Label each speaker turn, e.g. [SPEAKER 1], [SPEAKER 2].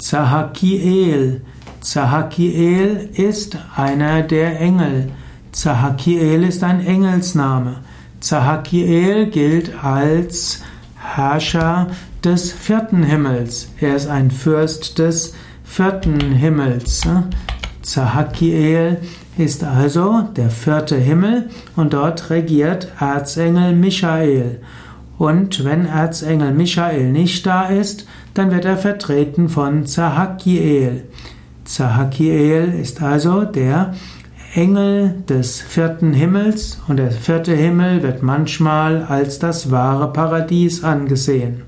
[SPEAKER 1] Zahakiel. Zahakiel ist einer der Engel. Zahakiel ist ein Engelsname. Zahakiel gilt als Herrscher des vierten Himmels. Er ist ein Fürst des vierten Himmels. Zahakiel ist also der vierte Himmel und dort regiert Erzengel Michael. Und wenn Erzengel Michael nicht da ist, dann wird er vertreten von Zahakiel. Zahakiel ist also der Engel des vierten Himmels und der vierte Himmel wird manchmal als das wahre Paradies angesehen.